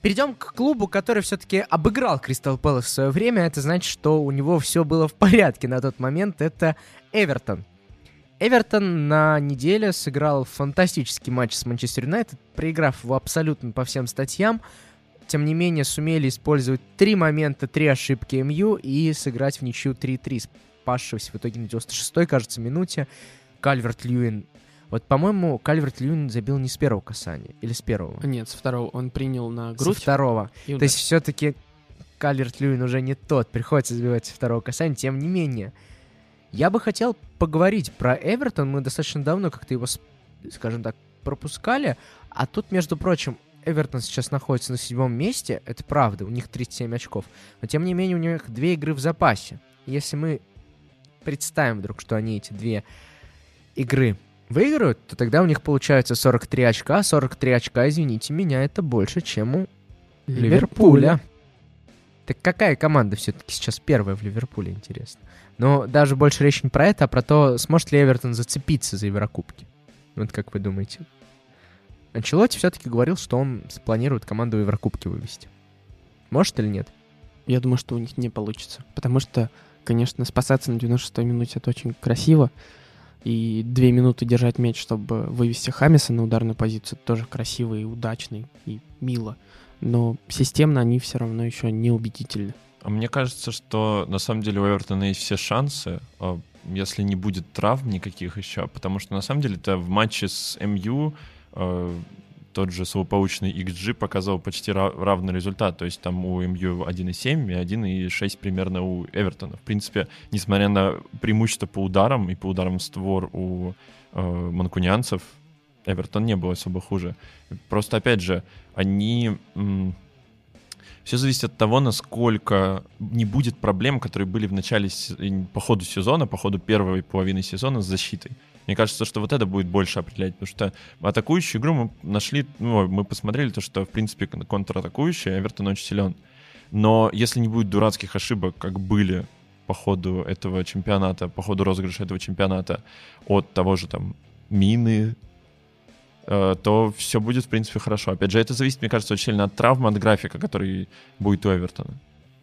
Перейдем к клубу, который все-таки обыграл Кристал Пэлас в свое время. Это значит, что у него все было в порядке на тот момент. Это Эвертон. Эвертон на неделе сыграл фантастический матч с Манчестер Юнайтед, проиграв его абсолютно по всем статьям. Тем не менее, сумели использовать три момента, три ошибки МЮ и сыграть в ничью 3-3, спасшись в итоге на 96-й, кажется, минуте. Кальверт Льюин вот, по-моему, Кальверт Льюин забил не с первого касания, или с первого? Нет, с второго. Он принял на грудь. Со второго. То есть все-таки Кальверт Льюин уже не тот, приходится забивать со второго касания, тем не менее. Я бы хотел поговорить про Эвертон. Мы достаточно давно как-то его, скажем так, пропускали. А тут, между прочим, Эвертон сейчас находится на седьмом месте. Это правда, у них 37 очков. Но, тем не менее, у них две игры в запасе. Если мы представим вдруг, что они эти две игры выиграют, то тогда у них получается 43 очка. 43 очка, извините меня, это больше, чем у Ливерпуля. Ливерпуля. Так какая команда все-таки сейчас первая в Ливерпуле, интересно? Но даже больше речь не про это, а про то, сможет ли Эвертон зацепиться за Еврокубки. Вот как вы думаете? Анчелотти все-таки говорил, что он планирует команду в Еврокубки вывести. Может или нет? Я думаю, что у них не получится. Потому что, конечно, спасаться на 96-й минуте это очень красиво. И две минуты держать мяч, чтобы вывести Хамиса на ударную позицию, тоже красиво и удачно, и мило. Но системно они все равно еще не убедительны. А мне кажется, что на самом деле у Эвертона есть все шансы, а, если не будет травм никаких еще, потому что на самом деле это в матче с МЮ тот же злополучный XG показывал почти равный результат. То есть там у МЮ 1,7 и 1,6 примерно у Эвертона. В принципе, несмотря на преимущество по ударам и по ударам в створ у э, манкунианцев, Эвертон не был особо хуже. Просто, опять же, они... Все зависит от того, насколько не будет проблем, которые были в начале, по ходу сезона, по ходу первой половины сезона с защитой. Мне кажется, что вот это будет больше определять, потому что атакующую игру мы нашли, ну, мы посмотрели то, что, в принципе, контратакующий Эвертон очень силен. Но если не будет дурацких ошибок, как были по ходу этого чемпионата, по ходу розыгрыша этого чемпионата от того же там Мины, то все будет, в принципе, хорошо. Опять же, это зависит, мне кажется, очень сильно от травмы, от графика, который будет у Эвертона.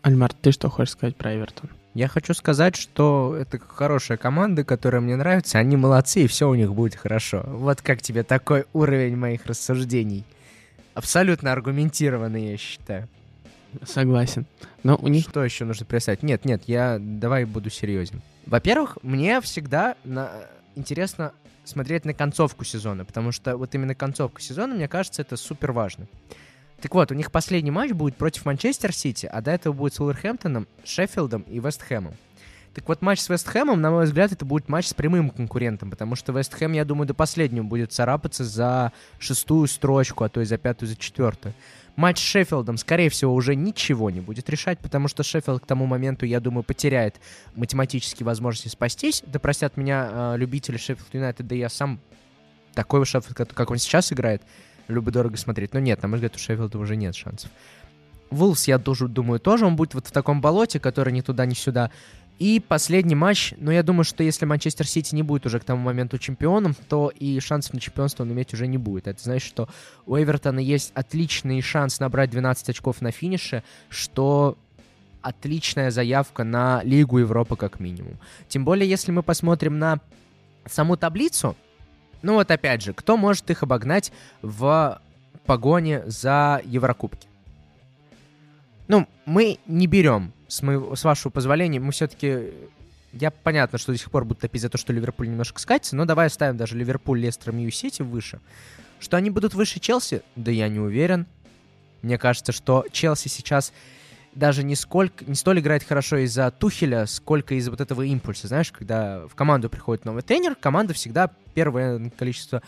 Альмар, ты что хочешь сказать про Эвертон? Я хочу сказать, что это хорошая команда, которая мне нравится. Они молодцы, и все у них будет хорошо. Вот как тебе такой уровень моих рассуждений. Абсолютно аргументированный, я считаю. Согласен. Но у них... Что еще нужно представить? Нет, нет, я давай буду серьезен. Во-первых, мне всегда на... интересно смотреть на концовку сезона, потому что вот именно концовка сезона, мне кажется, это супер важно. Так вот, у них последний матч будет против Манчестер Сити, а до этого будет с Уолверхэмптоном, Шеффилдом и Вестхэмом. Так вот, матч с Вестхэмом, на мой взгляд, это будет матч с прямым конкурентом, потому что Вестхэм, я думаю, до последнего будет царапаться за шестую строчку, а то и за пятую, за четвертую. Матч с Шеффилдом, скорее всего, уже ничего не будет решать, потому что Шеффилд к тому моменту, я думаю, потеряет математические возможности спастись. Да простят меня э, любители Шеффилд Юнайтед, да я сам такой Шеффилд, как он сейчас играет, любо-дорого смотреть. Но нет, на мой взгляд, у Шеффилда уже нет шансов. Вулс, я тоже думаю, тоже он будет вот в таком болоте, который ни туда, ни сюда. И последний матч, но я думаю, что если Манчестер Сити не будет уже к тому моменту чемпионом, то и шансов на чемпионство он иметь уже не будет. Это значит, что у Эвертона есть отличный шанс набрать 12 очков на финише, что отличная заявка на Лигу Европы как минимум. Тем более, если мы посмотрим на саму таблицу, ну вот опять же, кто может их обогнать в погоне за Еврокубки? Ну, мы не берем, с, моего, с вашего позволения, мы все-таки... Я понятно, что до сих пор будут топить за то, что Ливерпуль немножко скатится, но давай оставим даже Ливерпуль, Лестер, Мью Сити выше. Что они будут выше Челси? Да я не уверен. Мне кажется, что Челси сейчас даже не, сколько, не столь играет хорошо из-за Тухеля, сколько из-за вот этого импульса. Знаешь, когда в команду приходит новый тренер, команда всегда первое количество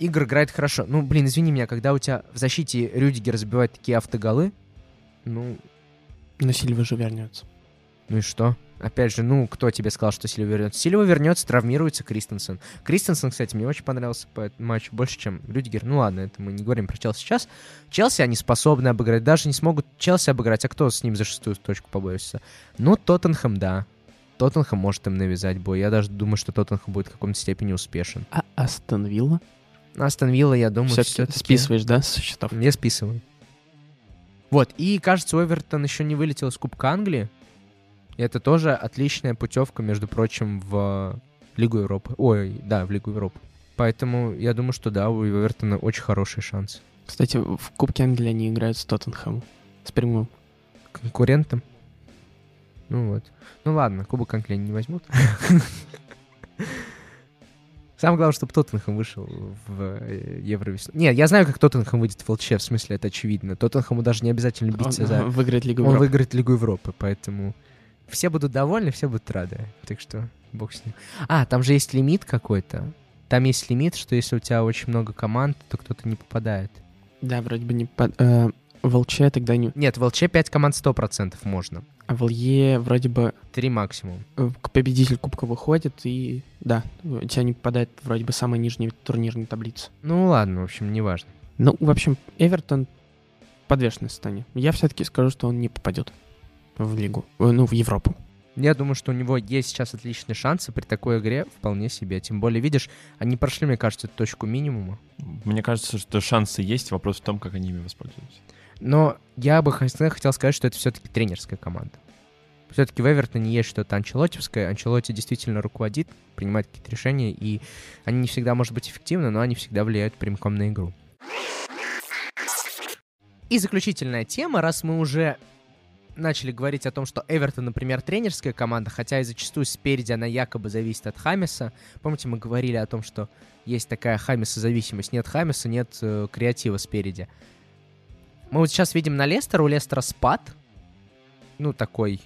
игр играет хорошо. Ну, блин, извини меня, когда у тебя в защите Рюдигер забивает такие автоголы, ну... Но Сильва же вернется. Ну и что? Опять же, ну, кто тебе сказал, что Сильва вернется? Сильва вернется, травмируется Кристенсен. Кристенсен, кстати, мне очень понравился по этому матчу больше, чем Рюдигер. Ну ладно, это мы не говорим про Челси сейчас. Челси они способны обыграть, даже не смогут Челси обыграть. А кто с ним за шестую точку побоится? Ну, Тоттенхэм, да. Тоттенхэм может им навязать бой. Я даже думаю, что Тоттенхэм будет в каком-то степени успешен. А Астон Вилла? Астон Вилла, я думаю, Все-таки все-таки... списываешь, да, со счетов? Я списываю. Вот, и, кажется, Овертон еще не вылетел из Кубка Англии. И это тоже отличная путевка, между прочим, в Лигу Европы. Ой, да, в Лигу Европы. Поэтому я думаю, что да, у Эвертона очень хороший шанс. Кстати, в Кубке Англии они играют с Тоттенхэмом. С прямым. Конкурентом. Ну вот. Ну ладно, Кубок Англии не возьмут. Самое главное, чтобы Тоттенхэм вышел в э, Евровесну. Нет, я знаю, как Тоттенхэм выйдет в ЛЧ, в смысле, это очевидно. Тоттенхэму даже не обязательно биться Он за... выиграет Лигу Он Европы. выиграет Лигу Европы, поэтому все будут довольны, все будут рады. Так что бог с ним. А, там же есть лимит какой-то. Там есть лимит, что если у тебя очень много команд, то кто-то не попадает. Да, вроде бы не... под- э, В ЛЧ тогда не... Нет, в ЛЧ 5 команд 100% можно. А в ЛЕ вроде бы Три максимум. э, к- победитель Кубка выходит, и да, у тебя не попадает вроде бы самая нижняя турнирная таблица. Ну ладно, в общем, неважно. Ну, в общем, Эвертон подвешенной состоянии. Я все-таки скажу, что он не попадет в Лигу, э, ну, в Европу. Я думаю, что у него есть сейчас отличные шансы при такой игре вполне себе. Тем более, видишь, они прошли, мне кажется, точку минимума. Мне кажется, что шансы есть, вопрос в том, как они ими воспользуются. Но я бы хот- хотел сказать, что это все-таки тренерская команда. Все-таки в Эвертоне есть что-то анчелотевское. Анчелоти действительно руководит, принимает какие-то решения, и они не всегда, может быть, эффективны, но они всегда влияют прямиком на игру. И заключительная тема, раз мы уже начали говорить о том, что Эвертон, например, тренерская команда, хотя и зачастую спереди она якобы зависит от Хамиса. Помните, мы говорили о том, что есть такая Хамиса зависимость. Нет Хамиса, нет э, креатива спереди. Мы вот сейчас видим на Лестер, у Лестера спад. Ну, такой,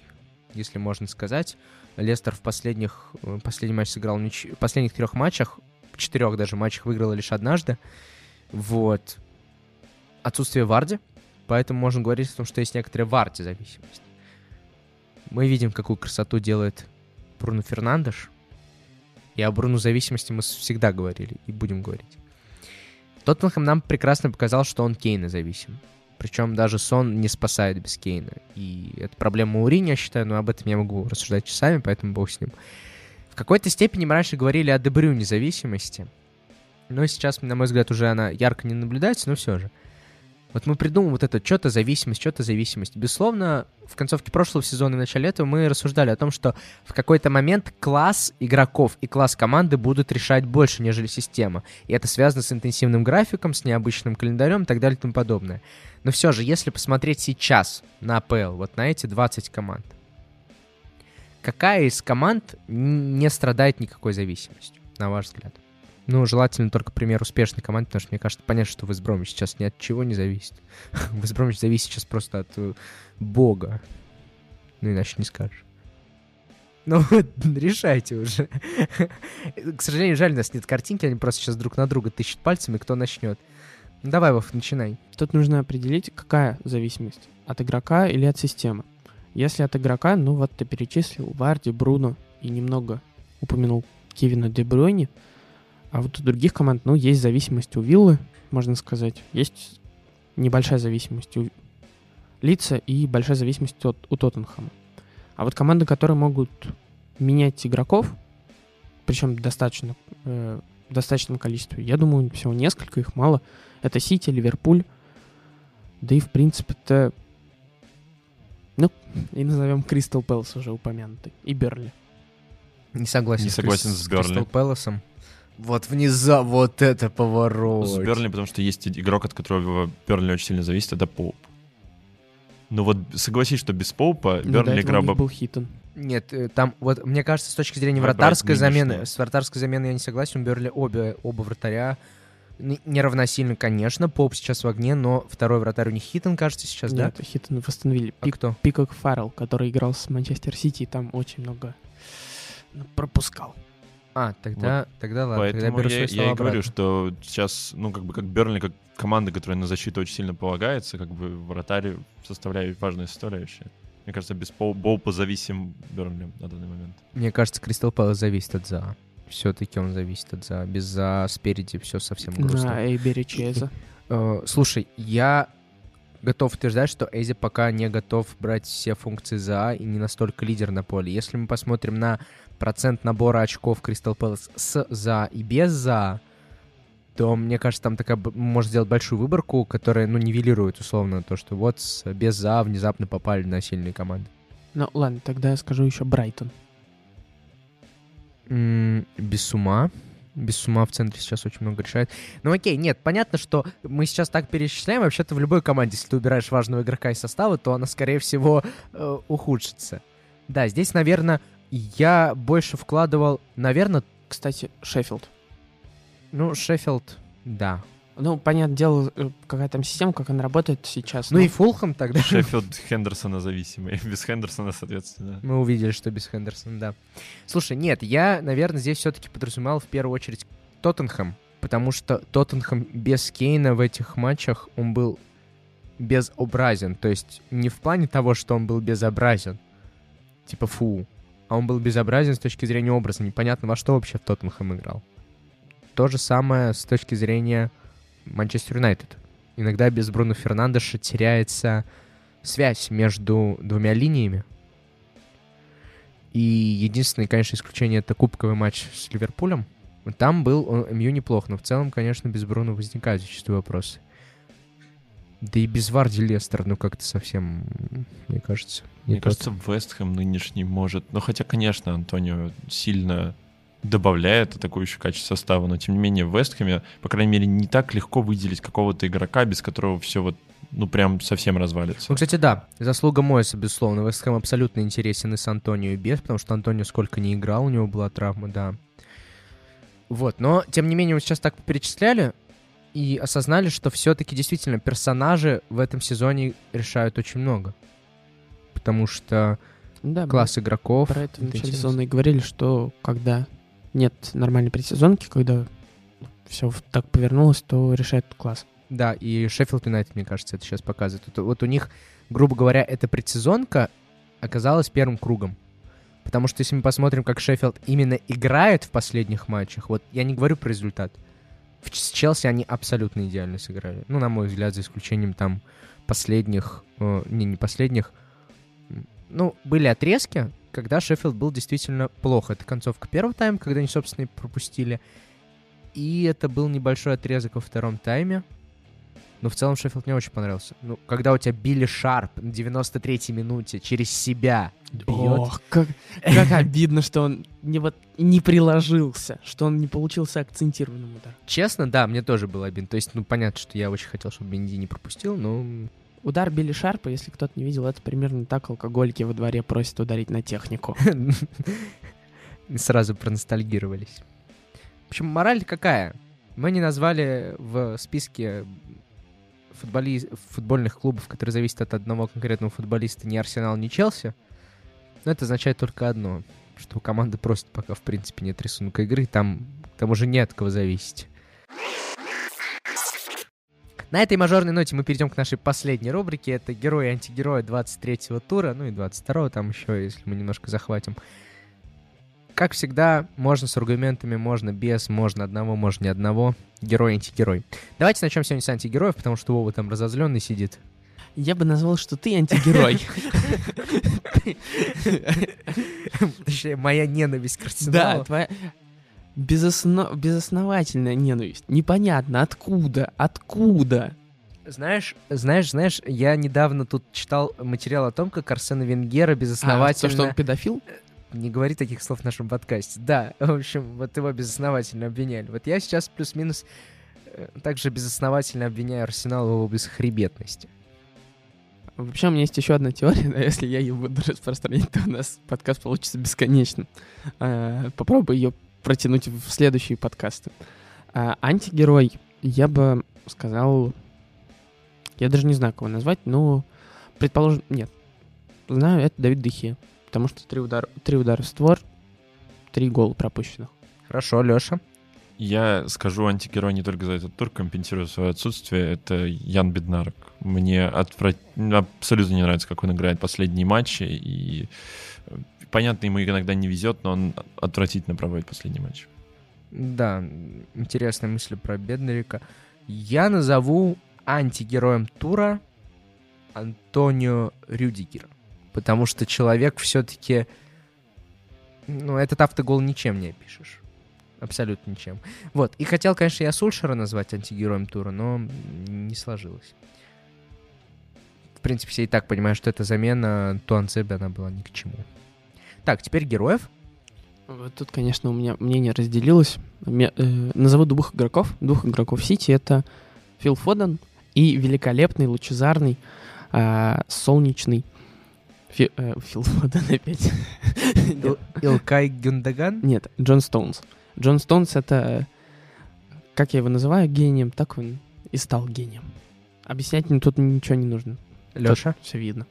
если можно сказать. Лестер в последних, э, последний матч сыграл нич- в последних трех матчах, в четырех даже матчах выиграл лишь однажды. Вот. Отсутствие Варди. Поэтому можно говорить о том, что есть некоторая Варди зависимость. Мы видим, какую красоту делает Бруно Фернандеш. И о Бруно зависимости мы всегда говорили и будем говорить. Тоттенхэм нам прекрасно показал, что он Кейна зависим. Причем даже Сон не спасает без Кейна. И это проблема Маурини, я считаю, но об этом я могу рассуждать часами, поэтому бог с ним. В какой-то степени мы раньше говорили о Дебрю независимости. Но сейчас, на мой взгляд, уже она ярко не наблюдается, но все же. Вот мы придумали вот это что-то зависимость, что-то зависимость. Безусловно, в концовке прошлого сезона и начале этого мы рассуждали о том, что в какой-то момент класс игроков и класс команды будут решать больше, нежели система. И это связано с интенсивным графиком, с необычным календарем и так далее и тому подобное. Но все же, если посмотреть сейчас на АПЛ, вот на эти 20 команд, какая из команд не страдает никакой зависимостью, на ваш взгляд? Ну, желательно только пример успешной команды, потому что мне кажется, понятно, что Весбромич сейчас ни от чего не зависит. Весбромич зависит сейчас просто от э, бога. Ну, иначе не скажешь. Ну, решайте уже. К сожалению, жаль, у нас нет картинки, они просто сейчас друг на друга тыщут пальцами, кто начнет. Ну, давай, Вов, начинай. Тут нужно определить, какая зависимость. От игрока или от системы. Если от игрока, ну вот ты перечислил Варди, Бруно и немного упомянул Кевина Де Брuyне. А вот у других команд, ну, есть зависимость у Виллы, можно сказать. Есть небольшая зависимость у Лица и большая зависимость от, у Тоттенхэма. А вот команды, которые могут менять игроков, причем достаточно, э, в достаточном количестве, я думаю, всего несколько, их мало. Это Сити, Ливерпуль, да и, в принципе-то, ну, и назовем Кристал Пэлас уже упомянутый, и Берли. Не согласен, Не согласен с Бернли. Кристал Пэласом. Вот внизу, вот это поворот. С Бернли, потому что есть игрок, от которого Бернли очень сильно зависит, это Поуп. Ну вот согласись, что без Поупа Ну, Бернли игра бы... был Хитон. Нет, э, там, вот, мне кажется, с точки зрения Давай брать вратарской замены, с вратарской заменой я не согласен, у Берли обе, оба вратаря неравносильно, конечно, Поп сейчас в огне, но второй вратарь у них Хитон, кажется, сейчас, да? Нет, Хитон восстановили. А Пик, кто? Пикок Фаррелл, который играл с Манчестер Сити, и там очень много пропускал. А, тогда, тогда ладно, тогда Поэтому беру я, свои я и говорю, что сейчас, ну, как бы, как Бернли, как команда, которая на защиту очень сильно полагается, как бы вратарь составляет важную составляющую. Мне кажется, без Пол- Боупа зависим Бернли на данный момент. Мне кажется, Кристал Пэлас зависит от ЗА. Все-таки он зависит от ЗА. Без ЗА спереди все совсем грустно. На Эйбери Чеза. Э, слушай, я готов утверждать, что Эзи пока не готов брать все функции ЗА и не настолько лидер на поле. Если мы посмотрим на процент набора очков Кристал Пэлас с ЗА и без ЗА, то, мне кажется, там такая может сделать большую выборку, которая, ну, нивелирует условно то, что вот с- без ЗА внезапно попали на сильные команды. Ну ладно, тогда я скажу еще Брайтон. М, Без ума. Без ума в центре сейчас очень много решает. Ну окей, нет, понятно, что мы сейчас так перечисляем. Вообще-то в любой команде, если ты убираешь важного игрока из состава, то она, скорее всего, э, ухудшится. Да, здесь, наверное, я больше вкладывал, наверное, Кстати, Шеффилд. ну, Шеффилд, да. Ну, понятное дело, э, какая там система, как она работает сейчас. Ну но- и Фулхэм тогда. Шеффилд Хендерсона зависимый. Без Хендерсона, соответственно. Мы увидели, что без Хендерсона, да. Слушай, нет, я, наверное, здесь все-таки подразумевал в первую очередь Тоттенхэм, потому что Тоттенхэм без Кейна в этих матчах, он был безобразен. То есть не в плане того, что он был безобразен, типа фу, а он был безобразен с точки зрения образа. Непонятно, во что вообще в Тоттенхэм играл. То же самое с точки зрения Манчестер Юнайтед. Иногда без Бруно Фернандеша теряется связь между двумя линиями. И единственное, конечно, исключение — это кубковый матч с Ливерпулем. Там был МЮ неплох, но в целом, конечно, без Бруно возникают зачастую вопросы. Да и без Варди Лестер, ну как-то совсем, мне кажется, не Мне тот. кажется, Вестхэм нынешний может... Ну, хотя, конечно, Антонио сильно добавляет атакующее качество состава, но тем не менее в Вестхэме, по крайней мере, не так легко выделить какого-то игрока, без которого все вот, ну, прям совсем развалится. Ну, кстати, да, заслуга Моэса, безусловно. Вест Хэм абсолютно интересен и с Антонио, и без, потому что Антонио сколько не играл, у него была травма, да. Вот, но, тем не менее, мы сейчас так перечисляли и осознали, что все-таки действительно персонажи в этом сезоне решают очень много. Потому что Да, класс игроков... Про это в это начале сезона и говорили, что когда нет нормальной предсезонки, когда все так повернулось, то решает класс. Да, и Шеффилд Юнайтед, мне кажется, это сейчас показывает. Вот, вот у них, грубо говоря, эта предсезонка оказалась первым кругом. Потому что если мы посмотрим, как Шеффилд именно играет в последних матчах, вот я не говорю про результат. С Челси они абсолютно идеально сыграли. Ну, на мой взгляд, за исключением там последних... э, не, не последних. Ну, были отрезки, когда Шеффилд был действительно плохо. Это концовка первого тайма, когда они, собственно, и пропустили. И это был небольшой отрезок во втором тайме. Но в целом Шеффилд мне очень понравился. Ну, когда у тебя Билли Шарп на 93-й минуте через себя бьет. Ох, как, как обидно, что он не, вот, не приложился, что он не получился акцентированным ударом. Честно, да, мне тоже было обидно. То есть, ну, понятно, что я очень хотел, чтобы Менди не пропустил, но... Удар Билли Шарпа, если кто-то не видел, это примерно так алкоголики во дворе просят ударить на технику. Сразу проностальгировались. В общем, мораль какая? Мы не назвали в списке футболи... футбольных клубов, которые зависят от одного конкретного футболиста, ни Арсенал, ни Челси. Но это означает только одно, что у команды просто пока, в принципе, нет рисунка игры, там к тому же не от кого зависеть. На этой мажорной ноте мы перейдем к нашей последней рубрике. Это герои и антигерои 23-го тура, ну и 22-го там еще, если мы немножко захватим. Как всегда, можно с аргументами, можно без, можно одного, можно не одного. Герой, антигерой. Давайте начнем сегодня с антигероев, потому что Вова там разозленный сидит. Я бы назвал, что ты антигерой. Точнее, моя ненависть к Да, твоя безосно- безосновательная ненависть. Непонятно, откуда, откуда. Знаешь, знаешь, знаешь, я недавно тут читал материал о том, как Арсена Венгера А, то, безосновательно... что он педофил? Не говори таких слов в нашем подкасте. Да, в общем, вот его безосновательно обвиняли. Вот я сейчас плюс-минус э, также безосновательно обвиняю Арсенал в его бесхребетности. Вообще, у меня есть еще одна теория, но если я ее буду распространять, то у нас подкаст получится бесконечным. А, Попробуй ее протянуть в следующие подкасты. А, Антигерой, я бы сказал... Я даже не знаю, кого назвать, но, предположим, нет. Знаю, это Давид Дехе. Потому что три удара, три удара в створ, три гола пропущенных. Хорошо, Леша. Я скажу антигерой не только за этот тур, компенсирую свое отсутствие. Это Ян Беднарок. Мне отврат... абсолютно не нравится, как он играет последние матчи. И э, понятно, ему иногда не везет, но он отвратительно проводит последний матч. Да, интересная мысль про Беднарика. Я назову антигероем тура Антонио Рюдигера. Потому что человек все-таки... Ну, этот автогол ничем не опишешь. Абсолютно ничем. Вот. И хотел, конечно, я Сульшера назвать антигероем тура, но не сложилось. В принципе, все и так понимают, что эта замена Туанцебе, она была ни к чему. Так, теперь героев. Вот тут, конечно, у меня мнение разделилось. Э, назову двух игроков. Двух игроков Сити. Это Фил Фоден и великолепный, лучезарный, э, солнечный Фи- э, Фил Фоден опять. Ил- Илкай Гюндаган. Нет, Джон Стоунс. Джон Стоунс — это, как я его называю, гением, так он и стал гением. Объяснять мне тут ничего не нужно. Леша. Все видно.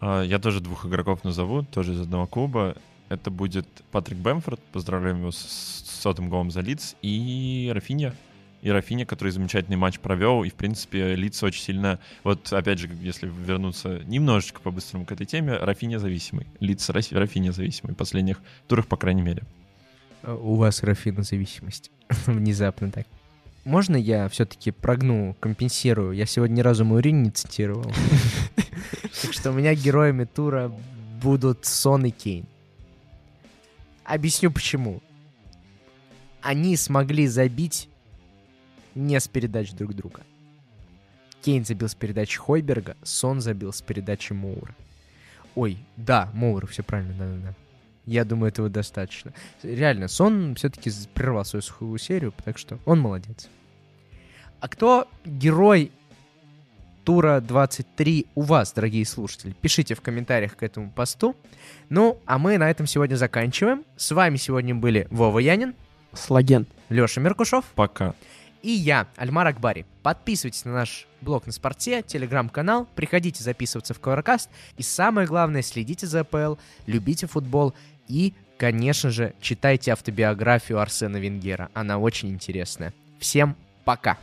А, Я тоже двух игроков назову, тоже из одного клуба. Это будет Патрик Бэмфорд, поздравляем его с сотым голом за Лиц, и Рафинья. И Рафинья, который замечательный матч провел, и, в принципе, Лиц очень сильно... Вот, опять же, если вернуться немножечко по-быстрому к этой теме, Рафинья зависимый. Лиц Раф- Рафинья зависимый. В последних турах, по крайней мере. У вас зависимость. Внезапно так. Можно я все-таки прогну, компенсирую? Я сегодня ни разу Маурини не цитировал. Так что у меня героями тура будут Сон и Кейн. Объясню почему. Они смогли забить не с передач друг друга. Кейн забил с передачи Хойберга, Сон забил с передачи Моура. Ой, да, Моура, все правильно, да-да-да. Я думаю, этого достаточно. Реально, Сон все-таки прервал свою сухую серию, так что он молодец. А кто герой тура 23 у вас, дорогие слушатели? Пишите в комментариях к этому посту. Ну, а мы на этом сегодня заканчиваем. С вами сегодня были Вова Янин, Слаген. Леша Меркушев Пока. и я, Альмар Акбари. Подписывайтесь на наш блог на спорте, телеграм-канал, приходите записываться в Covercast. И самое главное, следите за АПЛ, любите футбол и, конечно же, читайте автобиографию Арсена Венгера. Она очень интересная. Всем пока!